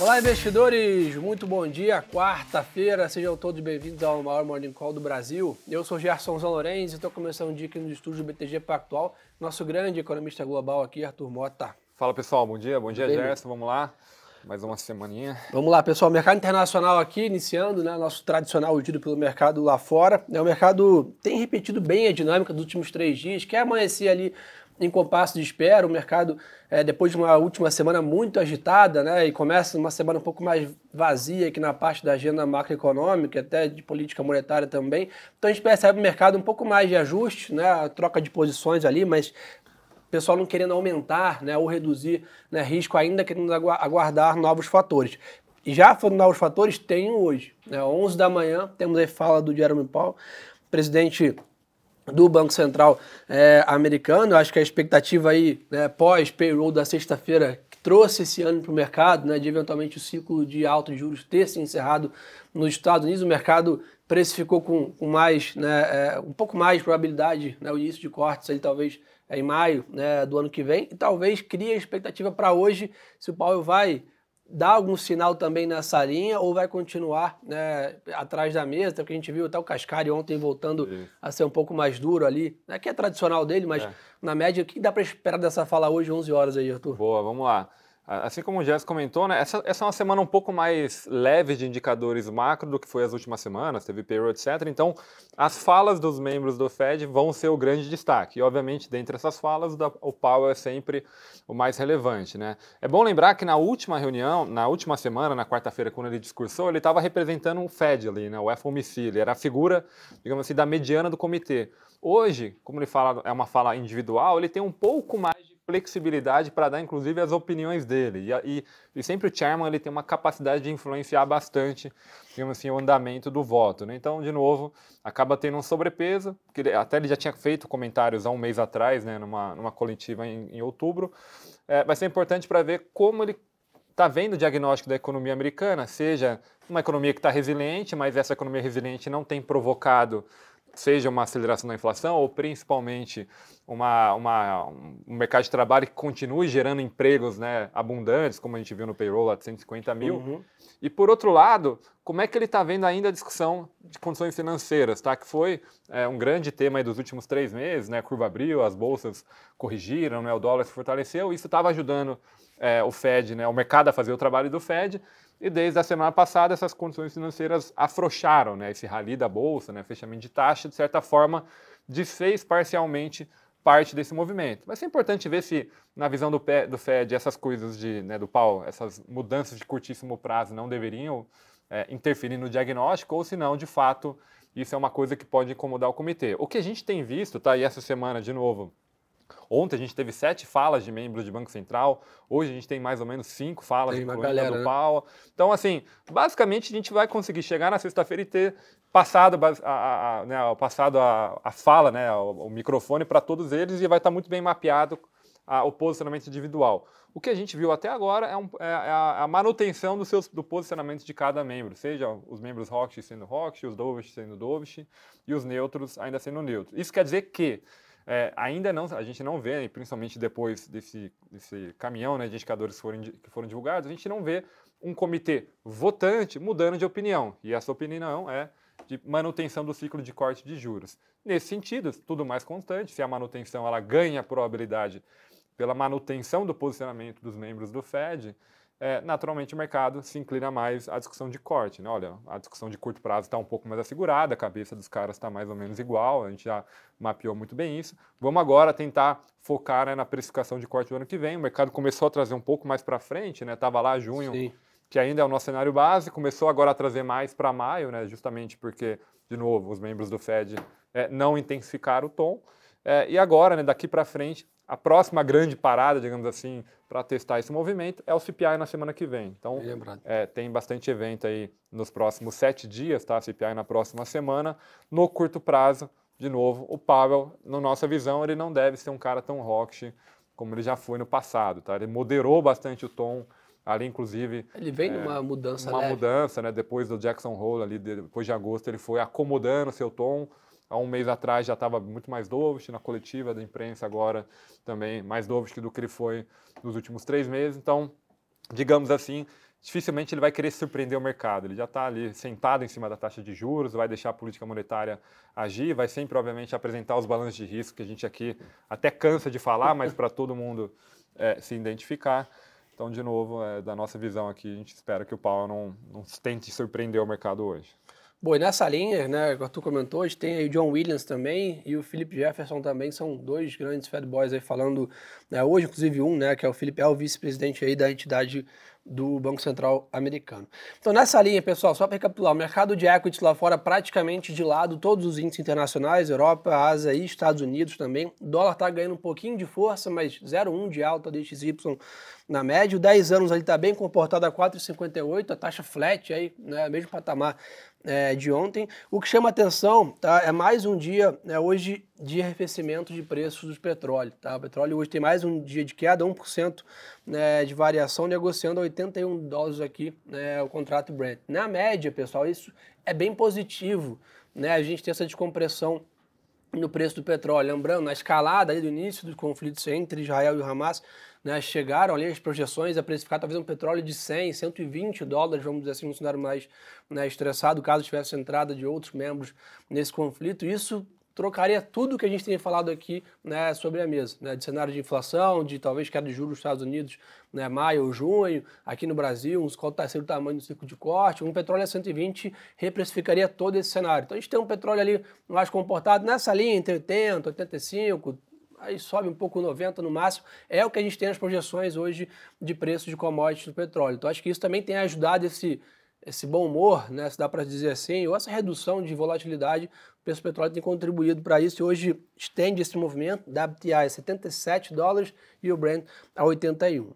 Olá, investidores! Muito bom dia, quarta-feira. Sejam todos bem-vindos ao maior Morning Call do Brasil. Eu sou Gerson Zanorenz e estou começando o dia aqui no estúdio do BTG Pactual. Nosso grande economista global aqui, Arthur Mota. Fala pessoal, bom dia, bom dia Gerson, vamos lá. Mais uma semaninha. Vamos lá, pessoal. Mercado internacional aqui, iniciando, né? Nosso tradicional giro pelo mercado lá fora. É, o mercado tem repetido bem a dinâmica dos últimos três dias, quer amanhecer ali em compasso de espera. O mercado, é, depois de uma última semana muito agitada, né, e começa uma semana um pouco mais vazia aqui na parte da agenda macroeconômica, até de política monetária também. Então a gente percebe o mercado um pouco mais de ajuste, né, troca de posições ali, mas o pessoal não querendo aumentar né, ou reduzir né, risco, ainda querendo aguardar novos fatores. E já foram novos fatores, tem hoje. Né, 11 da manhã, temos aí fala do Jeremy Powell, presidente do Banco Central é, americano. Acho que a expectativa aí, né, pós-payroll da sexta-feira, que trouxe esse ano para o mercado, né, de eventualmente o ciclo de altos juros ter se encerrado nos Estados Unidos, o mercado precificou com, com mais, né, é, um pouco mais de probabilidade, né, o início de cortes aí talvez é, em maio né, do ano que vem, e talvez crie a expectativa para hoje se o Powell vai dar algum sinal também nessa linha ou vai continuar né, atrás da mesa? Até que a gente viu até o Cascari ontem voltando Isso. a ser um pouco mais duro ali, né, que é tradicional dele, mas é. na média, o que dá para esperar dessa fala hoje, 11 horas aí, Arthur? Boa, vamos lá. Assim como o Jess comentou, né, essa, essa é uma semana um pouco mais leve de indicadores macro do que foi as últimas semanas, teve payroll, etc. Então, as falas dos membros do Fed vão ser o grande destaque. E, obviamente, dentre essas falas, o Powell é sempre o mais relevante. Né? É bom lembrar que na última reunião, na última semana, na quarta-feira, quando ele discursou, ele estava representando o Fed ali, né, o FOMC, ele era a figura, digamos assim, da mediana do comitê. Hoje, como ele fala, é uma fala individual, ele tem um pouco mais de flexibilidade para dar, inclusive, as opiniões dele. E, e, e, sempre o chairman ele tem uma capacidade de influenciar bastante, digamos assim, o andamento do voto. Né? Então, de novo, acaba tendo um sobrepeso, que ele, até ele já tinha feito comentários há um mês atrás, né, numa, numa coletiva em, em outubro. É, vai ser importante para ver como ele está vendo o diagnóstico da economia americana, seja uma economia que está resiliente, mas essa economia resiliente não tem provocado seja uma aceleração da inflação ou principalmente uma, uma, um mercado de trabalho que continue gerando empregos né, abundantes, como a gente viu no payroll lá de 150 mil. Uhum. E por outro lado, como é que ele está vendo ainda a discussão de condições financeiras, tá? que foi é, um grande tema dos últimos três meses, né? a curva abriu, as bolsas corrigiram, né? o dólar se fortaleceu, isso estava ajudando é, o Fed, né? o mercado a fazer o trabalho do Fed, e desde a semana passada, essas condições financeiras afrouxaram, né? Esse rally da bolsa, né? fechamento de taxa, de certa forma, desfez parcialmente parte desse movimento. Vai ser importante ver se, na visão do, do Fed, essas coisas de, né, do pau, essas mudanças de curtíssimo prazo não deveriam é, interferir no diagnóstico, ou se não, de fato, isso é uma coisa que pode incomodar o comitê. O que a gente tem visto, tá? E essa semana, de novo, Ontem a gente teve sete falas de membros de Banco Central, hoje a gente tem mais ou menos cinco falas tem de galera, do né? Powell. Então, assim, basicamente a gente vai conseguir chegar na sexta-feira e ter passado a, a, a, né, passado a, a fala, né, o, o microfone para todos eles e vai estar muito bem mapeado o posicionamento individual. O que a gente viu até agora é, um, é, é a, manutenção do, seus, do posicionamento de cada membro, seja os membros Rocket sendo Rocket, os Dovish sendo Dovish e os neutros ainda sendo neutros. Isso quer dizer que é, ainda não, a gente não vê, principalmente depois desse, desse caminhão né, de indicadores foram, que foram divulgados, a gente não vê um comitê votante mudando de opinião. E essa opinião é de manutenção do ciclo de corte de juros. Nesse sentido, tudo mais constante, se a manutenção ela ganha probabilidade pela manutenção do posicionamento dos membros do Fed, é, naturalmente o mercado se inclina mais à discussão de corte. Né? Olha, a discussão de curto prazo está um pouco mais assegurada, a cabeça dos caras está mais ou menos igual, a gente já mapeou muito bem isso. Vamos agora tentar focar né, na precificação de corte do ano que vem. O mercado começou a trazer um pouco mais para frente, estava né? lá junho, Sim. que ainda é o nosso cenário base, começou agora a trazer mais para maio, né? justamente porque, de novo, os membros do Fed é, não intensificaram o tom. É, e agora, né, daqui para frente, a próxima grande parada, digamos assim, para testar esse movimento é o CPI na semana que vem. Então, é, tem bastante evento aí nos próximos sete dias, tá? CPI na próxima semana. No curto prazo, de novo, o Powell, na nossa visão, ele não deve ser um cara tão hawkish como ele já foi no passado, tá? Ele moderou bastante o tom ali, inclusive... Ele vem é, numa mudança Uma leve. mudança, né? Depois do Jackson Hole, ali, depois de agosto, ele foi acomodando o seu tom, há um mês atrás já estava muito mais dovish na coletiva da imprensa, agora também mais dovish do que ele foi nos últimos três meses. Então, digamos assim, dificilmente ele vai querer surpreender o mercado. Ele já está ali sentado em cima da taxa de juros, vai deixar a política monetária agir, vai sempre, obviamente, apresentar os balanços de risco que a gente aqui até cansa de falar, mas para todo mundo é, se identificar. Então, de novo, é, da nossa visão aqui, a gente espera que o Powell não, não tente surpreender o mercado hoje. Bom, e nessa linha, né, que tu comentou, a gente tem aí o John Williams também e o Philip Jefferson também, são dois grandes Fed Boys aí falando, né, hoje inclusive um, né, que é o Philip, é o vice-presidente aí da entidade do Banco Central americano. Então, nessa linha, pessoal, só para recapitular, o mercado de equities lá fora praticamente de lado, todos os índices internacionais, Europa, Ásia e Estados Unidos também. O dólar está ganhando um pouquinho de força, mas 0,1 de alta DXY na média. O 10 anos ali está bem comportado a 4,58, a taxa flat aí, né, mesmo patamar é, de ontem. O que chama atenção tá, é mais um dia, né, hoje, de arrefecimento de preços do petróleo. Tá? O petróleo hoje tem mais um dia de queda, 1% né, de variação, negociando a 81 dólares aqui né, o contrato Brent. Na média, pessoal, isso é bem positivo. Né? A gente tem essa descompressão no preço do petróleo. Lembrando, na escalada do início dos conflitos entre Israel e o Hamas, né, chegaram ali as projeções a precificar talvez um petróleo de 100, 120 dólares, vamos dizer assim, um cenário mais né, estressado, caso tivesse entrada de outros membros nesse conflito. Isso trocaria tudo que a gente tem falado aqui né, sobre a mesa, né, de cenário de inflação, de talvez queda de juros nos Estados Unidos, né, maio ou junho, aqui no Brasil, uns qual está sendo o tamanho do ciclo de corte, um petróleo a 120 reprecificaria todo esse cenário. Então a gente tem um petróleo ali mais comportado nessa linha entre 80, 85, aí sobe um pouco 90 no máximo, é o que a gente tem nas projeções hoje de preço de commodities do petróleo. Então acho que isso também tem ajudado esse, esse bom humor, né, se dá para dizer assim, ou essa redução de volatilidade, o preço do petróleo tem contribuído para isso e hoje estende esse movimento, WTI a 77 dólares e o Brent a 81.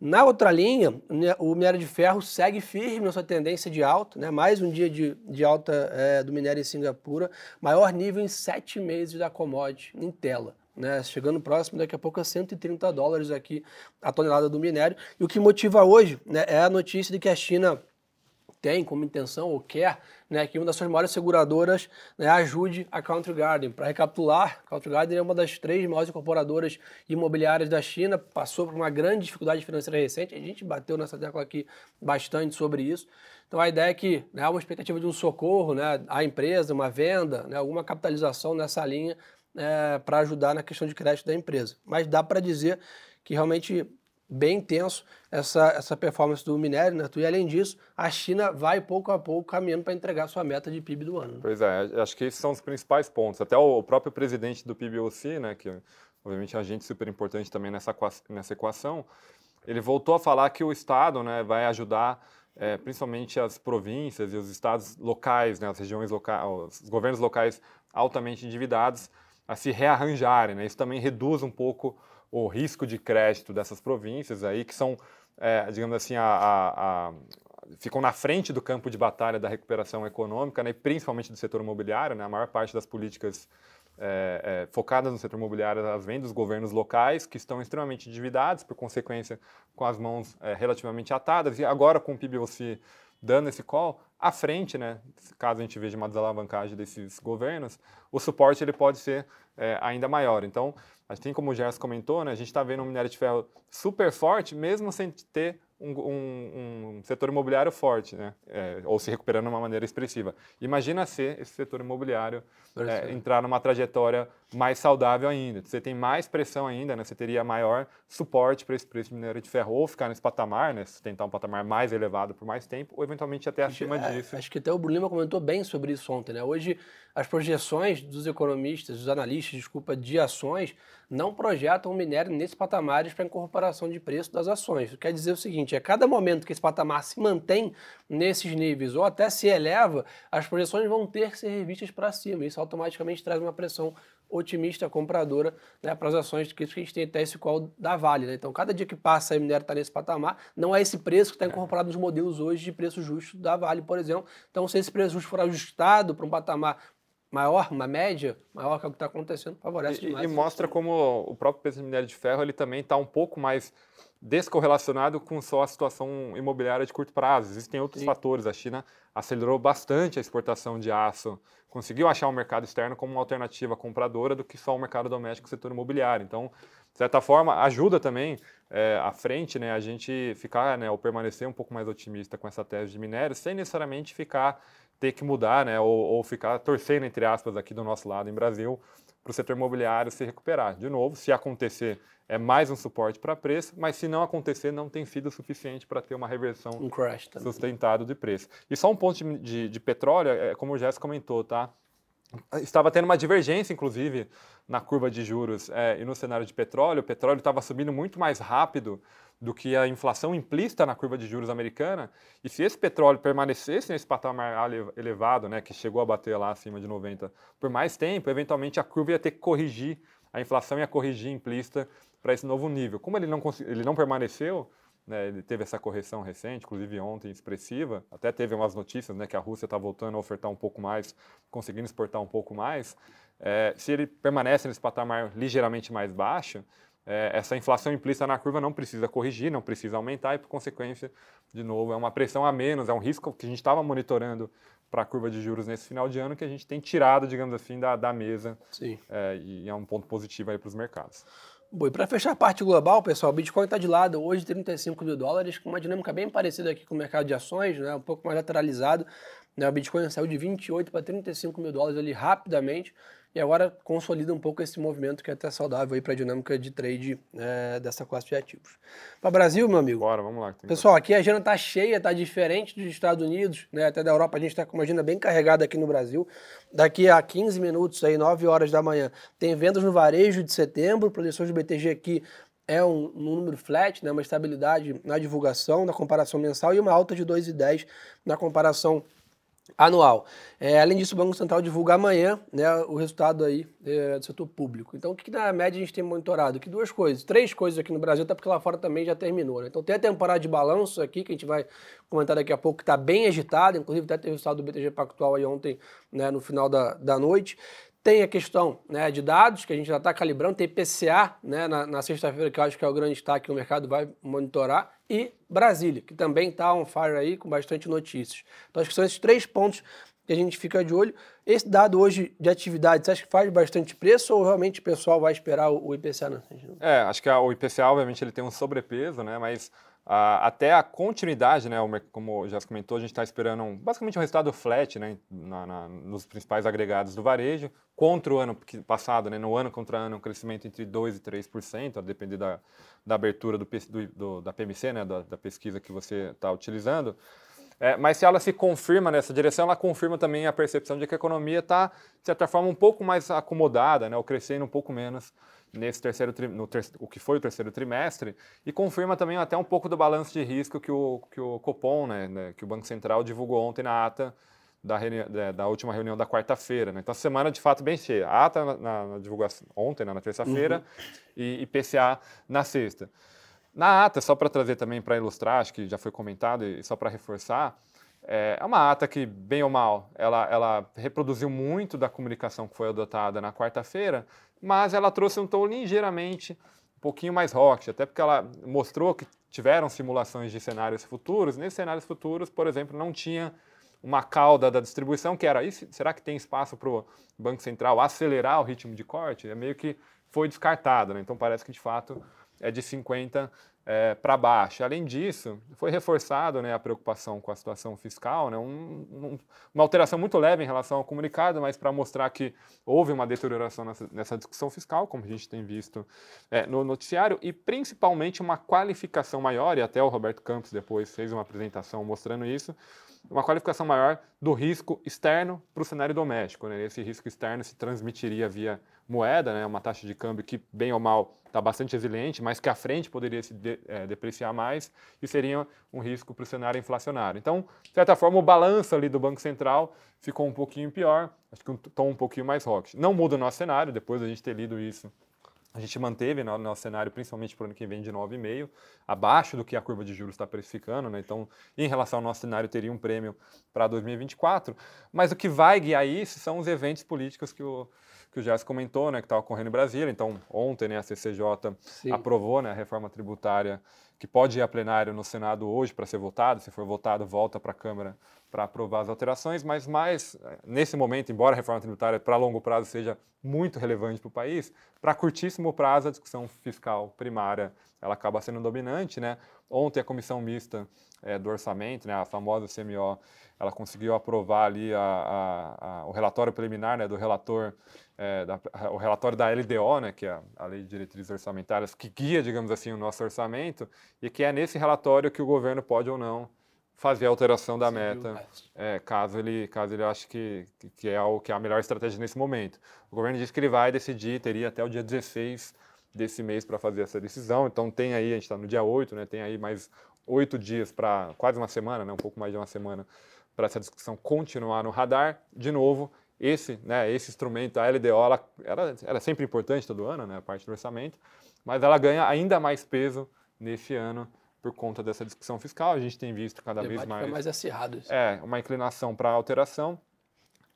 Na outra linha, né, o minério de ferro segue firme na sua tendência de alta, né? mais um dia de, de alta é, do minério em Singapura, maior nível em sete meses da commodity em tela né, chegando próximo daqui a pouco a 130 dólares aqui a tonelada do minério. E o que motiva hoje né, é a notícia de que a China tem como intenção ou quer né, que uma das suas maiores seguradoras né, ajude a Country Garden. Para recapitular, Country Garden é uma das três maiores incorporadoras imobiliárias da China, passou por uma grande dificuldade financeira recente, a gente bateu nessa tecla aqui bastante sobre isso. Então a ideia é que né, há uma expectativa de um socorro né, à empresa, uma venda, né, alguma capitalização nessa linha é, para ajudar na questão de crédito da empresa. Mas dá para dizer que realmente bem intenso essa, essa performance do minério, né? E além disso, a China vai pouco a pouco caminhando para entregar sua meta de PIB do ano. Pois é, acho que esses são os principais pontos. Até o próprio presidente do PIBOC, né, que obviamente é um agente super importante também nessa, nessa equação, ele voltou a falar que o Estado né, vai ajudar é, principalmente as províncias e os estados locais, né, as regiões locais, os governos locais altamente endividados, a se rearranjarem. Né? Isso também reduz um pouco o risco de crédito dessas províncias aí, que são, é, digamos assim, a, a, a, ficam na frente do campo de batalha da recuperação econômica, né? principalmente do setor imobiliário. Né? A maior parte das políticas é, é, focadas no setor imobiliário elas vêm dos governos locais, que estão extremamente endividados, por consequência, com as mãos é, relativamente atadas, e agora com o PIB-OC dando esse call, à frente, né, caso a gente veja uma desalavancagem desses governos, o suporte ele pode ser é, ainda maior. Então, assim como o Gerson comentou, né, a gente está vendo um minério de ferro super forte, mesmo sem ter um, um, um setor imobiliário forte, né? É, ou se recuperando de uma maneira expressiva. Imagina se esse setor imobiliário é, entrar numa trajetória mais saudável ainda. Você tem mais pressão ainda, né? você teria maior suporte para esse preço de minério de ferro, ou ficar nesse patamar, né? tentar um patamar mais elevado por mais tempo, ou eventualmente até acima é, disso. Acho que até o Bruno comentou bem sobre isso ontem. Né? Hoje, as projeções dos economistas, dos analistas, desculpa, de ações, não projetam o minério nesses patamares para incorporação de preço das ações. Isso quer dizer o seguinte, a cada momento que esse patamar se mantém nesses níveis ou até se eleva, as projeções vão ter que ser revistas para cima. Isso automaticamente traz uma pressão otimista, compradora, né, para as ações que a gente tem até esse call da Vale. Né? Então, cada dia que passa o minério está nesse patamar, não é esse preço que está incorporado nos modelos hoje de preço justo da Vale, por exemplo. Então, se esse preço justo for ajustado para um patamar maior, uma média maior que é o que está acontecendo, favorece e, demais. E mostra como o próprio preço do minério de ferro ele também está um pouco mais descorrelacionado com só a situação imobiliária de curto prazo. Existem outros Sim. fatores. A China acelerou bastante a exportação de aço, conseguiu achar um mercado externo como uma alternativa compradora do que só o mercado doméstico, o setor imobiliário. Então, de certa forma, ajuda também é, à frente, né, a gente ficar, né, ou permanecer um pouco mais otimista com essa tese de minério, sem necessariamente ficar, ter que mudar, né, ou, ou ficar torcendo, entre aspas, aqui do nosso lado em Brasil, para o setor imobiliário se recuperar. De novo, se acontecer, é mais um suporte para preço, mas se não acontecer, não tem sido suficiente para ter uma reversão um sustentada de preço. E só um ponto de, de, de petróleo, é, como o Jéssica comentou, tá? Estava tendo uma divergência, inclusive, na curva de juros é, e no cenário de petróleo. O petróleo estava subindo muito mais rápido do que a inflação implícita na curva de juros americana. E se esse petróleo permanecesse nesse patamar elevado, né, que chegou a bater lá acima de 90 por mais tempo, eventualmente a curva ia ter que corrigir, a inflação ia corrigir implícita para esse novo nível. Como ele não, ele não permaneceu, né, ele teve essa correção recente, inclusive ontem expressiva, até teve umas notícias né, que a Rússia está voltando a ofertar um pouco mais, conseguindo exportar um pouco mais. É, se ele permanece nesse patamar ligeiramente mais baixo, é, essa inflação implícita na curva não precisa corrigir, não precisa aumentar, e por consequência, de novo, é uma pressão a menos, é um risco que a gente estava monitorando para a curva de juros nesse final de ano que a gente tem tirado, digamos assim, da, da mesa. Sim. É, e é um ponto positivo aí para os mercados. Bom, e para fechar a parte global, pessoal, o Bitcoin está de lado hoje, 35 mil dólares, com uma dinâmica bem parecida aqui com o mercado de ações, né, um pouco mais lateralizado. Né, o Bitcoin saiu de 28 para 35 mil dólares ali rapidamente e agora consolida um pouco esse movimento que é até saudável aí para a dinâmica de trade é, dessa classe de ativos. Para Brasil, meu amigo. Bora, vamos lá. Pessoal, aqui a agenda está cheia, está diferente dos Estados Unidos, né, até da Europa. A gente está com uma agenda bem carregada aqui no Brasil. Daqui a 15 minutos, aí, 9 horas da manhã, tem vendas no varejo de setembro, projeções do BTG aqui é um, um, número flat, né, uma estabilidade na divulgação, na comparação mensal e uma alta de 2,10 na comparação anual. É, além disso, o Banco Central divulga amanhã né, o resultado aí é, do setor público. Então, o que, que, na média a gente tem monitorado? Que duas coisas, três coisas aqui no Brasil, até porque lá fora também já terminou. Né? Então, tem a temporada de balanço aqui, que a gente vai comentar daqui a pouco, que está bem agitada, inclusive até teve o resultado do BTG Pactual aí ontem, né, no final da, da noite. Tem a questão né, de dados, que a gente já está calibrando, tem PCA né, na, na sexta-feira, que eu acho que é o grande destaque que o mercado vai monitorar, e Brasília, que também está on fire aí, com bastante notícias. Então, acho que são esses três pontos que a gente fica de olho. Esse dado hoje de atividade, você acha que faz bastante preço ou realmente o pessoal vai esperar o IPCA? Né? É, acho que o IPCA, obviamente, ele tem um sobrepeso, né, mas Até a continuidade, né, como já comentou, a gente está esperando um, basicamente um resultado flat né, na, na, nos principais agregados do varejo, contra o ano passado, né, no ano contra ano, um crescimento entre 2% e 3%, a depender da, da abertura do, do, da PMC, né, da, da pesquisa que você está utilizando. É, mas se ela se confirma nessa direção, ela confirma também a percepção de que a economia está, de certa forma, um pouco mais acomodada, né, ou crescendo um pouco menos nesse terceiro no ter, o que foi o terceiro trimestre e confirma também até um pouco do balanço de risco que o, que o Copom, né, né que o Banco Central divulgou ontem na ata da, da, da última reunião da quarta-feira. Né? Então, a semana de fato bem cheia. A ata na, na divulgação ontem, né, na terça-feira, uhum. e, e PCA na sexta. Na ata, só para trazer também para ilustrar, acho que já foi comentado e só para reforçar, é, é uma ata que, bem ou mal, ela, ela reproduziu muito da comunicação que foi adotada na quarta-feira, mas ela trouxe um tom ligeiramente um pouquinho mais rock, até porque ela mostrou que tiveram simulações de cenários futuros. Nesses cenários futuros, por exemplo, não tinha uma cauda da distribuição que era, será que tem espaço para o Banco Central acelerar o ritmo de corte? É meio que foi descartado, né? então parece que de fato é de 50 é, para baixo. Além disso, foi reforçado né, a preocupação com a situação fiscal, né, um, um, uma alteração muito leve em relação ao comunicado, mas para mostrar que houve uma deterioração nessa, nessa, discussão fiscal, como a gente tem visto é, no noticiário, e principalmente uma qualificação maior, e até o Roberto Campos depois fez uma apresentação mostrando isso, uma qualificação maior do risco externo para o cenário doméstico. Né? Esse risco externo se transmitiria via moeda, né? uma taxa de câmbio que, bem ou mal, está bastante resiliente, mas que à frente poderia se de, é, depreciar mais e seria um risco para o cenário inflacionário. Então, de certa forma, o balanço ali do Banco Central ficou um pouquinho pior, acho que um tom um pouquinho mais rock. Não muda o nosso cenário, depois da gente ter lido isso a gente manteve no nosso cenário, principalmente para o ano que vem, de 9,5, abaixo do que a curva de juros está precificando, né? Então, em relação ao nosso cenário, teria um prêmio para 2024. Mas o que vai guiar isso são os eventos políticos que o, que o Jess comentou, né? Que está ocorrendo em Brasília. Então, ontem, né, a CCJ Sim. aprovou né, a reforma tributária que pode ir a plenário no Senado hoje para ser votado. Se for votado, volta para a Câmara para aprovar as alterações, mas mais eh, nesse momento, embora a reforma tributária para longo prazo seja muito relevante para o país, para curtíssimo prazo a discussão fiscal primária ela acaba sendo dominante, né? Ontem a comissão mista é, do orçamento, né, a famosa CMO, ela conseguiu aprovar ali a, a, a, o relatório preliminar né, do relator, é, da, o relatório da LDO, né, que é a Lei de Diretrizes Orçamentárias, que guia, digamos assim, o nosso orçamento, e que é nesse relatório que o governo pode ou não fazer a alteração da meta, é, caso ele caso ele ache que, que, é o, que é a melhor estratégia nesse momento. O governo disse que ele vai decidir, teria até o dia 16 desse mês para fazer essa decisão, então tem aí, a gente está no dia 8, né, tem aí mais oito dias para, quase uma semana, né, um pouco mais de uma semana, para essa discussão continuar no radar. De novo, esse, né, esse instrumento, a LDO, ela, ela, ela é sempre importante todo ano, né, a parte do orçamento, mas ela ganha ainda mais peso nesse ano por conta dessa discussão fiscal. A gente tem visto cada vez mais. mais acirrado. Isso. É, uma inclinação para alteração.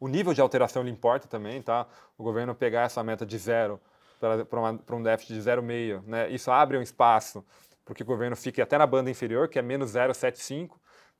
O nível de alteração ele importa também, tá? O governo pegar essa meta de zero para um déficit de 0,5, né? Isso abre um espaço para que o governo fique até na banda inferior, que é menos 0,75.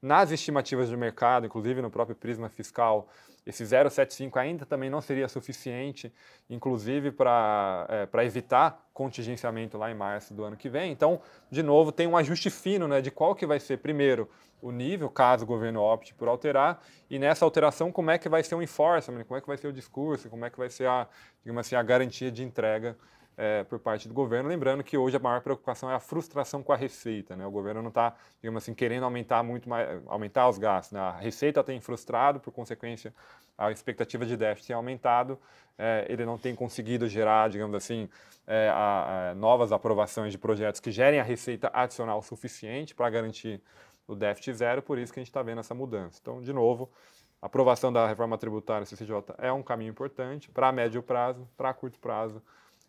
Nas estimativas de mercado, inclusive no próprio prisma fiscal, esse 0,75 ainda também não seria suficiente, inclusive para é, evitar contingenciamento lá em março do ano que vem. Então, de novo, tem um ajuste fino né, de qual que vai ser, primeiro, o nível, caso o governo opte por alterar, e nessa alteração, como é que vai ser o enforcement, como é que vai ser o discurso, como é que vai ser a, digamos assim, a garantia de entrega é, por parte do governo. Lembrando que hoje a maior preocupação é a frustração com a receita. Né? O governo não está, digamos assim, querendo aumentar muito mais, aumentar os gastos. Né? A receita tem frustrado, por consequência, a expectativa de déficit tem aumentado. É, ele não tem conseguido gerar, digamos assim, é, a, a novas aprovações de projetos que gerem a receita adicional suficiente para garantir o déficit zero, por isso que a gente está vendo essa mudança. Então, de novo, a aprovação da reforma tributária CCJ é um caminho importante para médio prazo, para curto prazo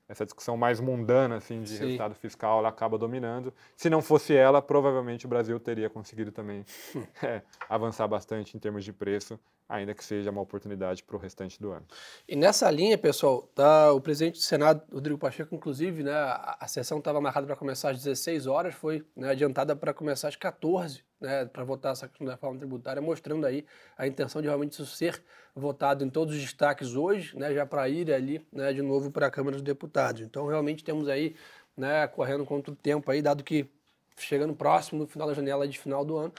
essa discussão mais mundana assim de Sim. resultado fiscal ela acaba dominando. Se não fosse ela, provavelmente o Brasil teria conseguido também é, avançar bastante em termos de preço, ainda que seja uma oportunidade para o restante do ano. E nessa linha, pessoal, tá, o presidente do Senado, Rodrigo Pacheco, inclusive, né, a, sessão estava marcada para começar às 16 horas, foi né, adiantada para começar às 14 né, para votar essa questão da reforma tributária, mostrando aí a intenção de realmente isso ser votado em todos os destaques hoje, né, já para ir ali né, de novo para a Câmara dos Deputados. Então, realmente temos aí, né, correndo contra o tempo aí, dado que chegando próximo no final da janela de final do ano,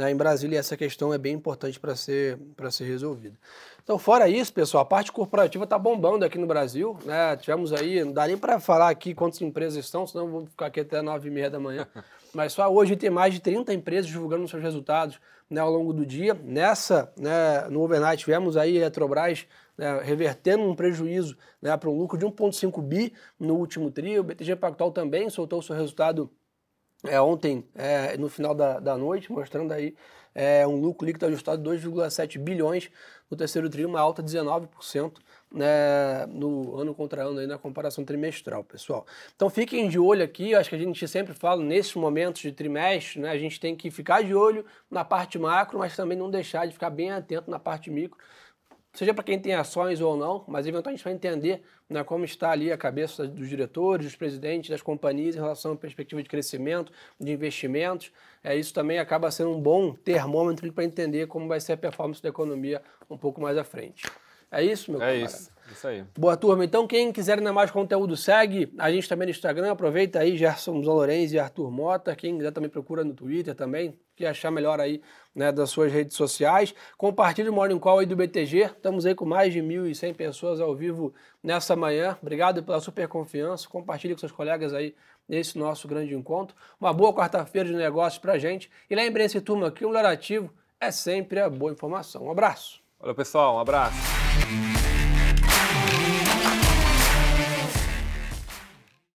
né, em Brasília essa questão é bem importante para ser, ser resolvida. Então, fora isso, pessoal, a parte corporativa está bombando aqui no Brasil. Né? Tivemos aí, não dá nem para falar aqui quantas empresas estão, senão vou ficar aqui até nove e meia da manhã. Mas só hoje tem mais de 30 empresas divulgando seus resultados né, ao longo do dia. Nessa, né, no overnight, tivemos aí a Eletrobras né, revertendo um prejuízo né, para um lucro de 1,5 bi no último trio. O BTG Pactual também soltou o seu resultado é, ontem, é, no final da, da noite, mostrando aí é, um lucro líquido ajustado de 2,7 bilhões no terceiro trio, uma alta de 19% né, no ano contra ano aí na comparação trimestral, pessoal. Então fiquem de olho aqui, acho que a gente sempre fala nesses momentos de trimestre, né, a gente tem que ficar de olho na parte macro, mas também não deixar de ficar bem atento na parte micro, seja para quem tem ações ou não, mas eventualmente para entender né, como está ali a cabeça dos diretores, dos presidentes das companhias em relação à perspectiva de crescimento, de investimentos. É, isso também acaba sendo um bom termômetro para entender como vai ser a performance da economia um pouco mais à frente. É isso, meu É camarada? isso, isso aí. Boa turma. Então, quem quiser ainda mais conteúdo, segue a gente também no Instagram. Aproveita aí, Gerson Zalorenz e Arthur Mota. Quem quiser também procura no Twitter também, que achar melhor aí né, das suas redes sociais. Compartilhe o Morning Call aí do BTG. Estamos aí com mais de 1.100 pessoas ao vivo nessa manhã. Obrigado pela super confiança. Compartilhe com seus colegas aí nesse nosso grande encontro. Uma boa quarta-feira de negócios pra gente. E lembrem-se, turma, que o melhor ativo é sempre a boa informação. Um abraço. Valeu, pessoal. Um abraço. Thank you.